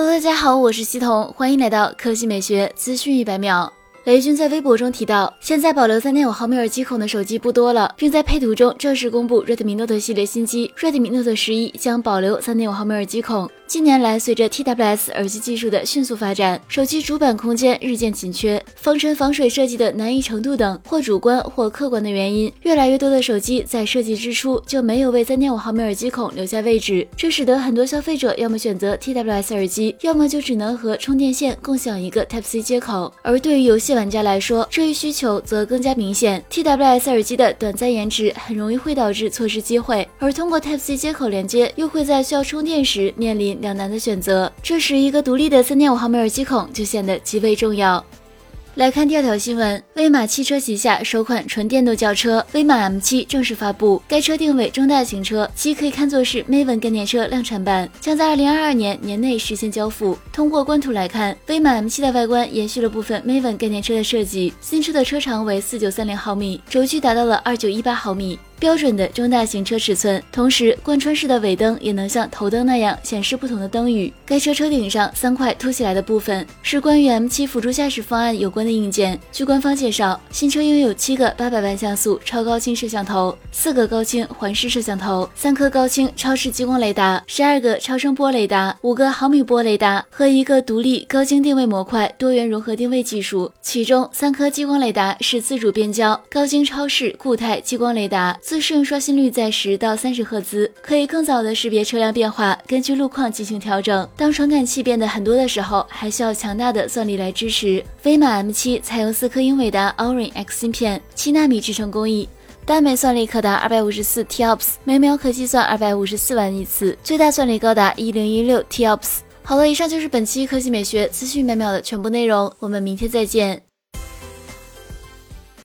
Hello，大家好，我是西彤，欢迎来到科技美学资讯一百秒。雷军在微博中提到，现在保留三点五毫米耳机孔的手机不多了，并在配图中正式公布 Redmi Note 系列新机 Redmi Note 十一将保留三点五毫米耳机孔。近年来，随着 TWS 耳机技术的迅速发展，手机主板空间日渐紧缺，防尘防水设计的难易程度等或主观或客观的原因，越来越多的手机在设计之初就没有为三点五毫米耳机孔留下位置，这使得很多消费者要么选择 TWS 耳机，要么就只能和充电线共享一个 Type C 接口。而对于游戏玩家来说，这一需求则更加明显。TWS 耳机的短暂延迟很容易会导致错失机会，而通过 Type C 接口连接，又会在需要充电时面临。两难的选择，这时一个独立的三点五毫米耳机孔就显得极为重要。来看第二条新闻，威马汽车旗下首款纯电动轿车威马 M7 正式发布，该车定位中大型车，其可以看作是 Maven 概念车量产版，将在二零二二年年内实现交付。通过官图来看，威马 M7 的外观延续了部分 Maven 概念车的设计，新车的车长为四九三零毫米，轴距达到了二九一八毫米。标准的中大型车尺寸，同时贯穿式的尾灯也能像头灯那样显示不同的灯语。该车车顶上三块凸起来的部分是关于 M7 辅助驾驶方案有关的硬件。据官方介绍，新车拥有七个八百万像素超高清摄像头，四个高清环视摄像头，三颗高清超视激光雷达，十二个超声波雷达，五个毫米波雷达和一个独立高精定位模块多元融合定位技术。其中三颗激光雷达是自主变焦高精超视固态激光雷达。自适应刷新率在十到三十赫兹，可以更早的识别车辆变化，根据路况进行调整。当传感器变得很多的时候，还需要强大的算力来支持。飞马 M7 采用四颗英伟达 Orin X 芯片，七纳米制程工艺，单枚算力可达二百五十四 TOPS，每秒可计算二百五十四万亿次，最大算力高达一零一六 TOPS。好了，以上就是本期科技美学资讯每秒的全部内容，我们明天再见。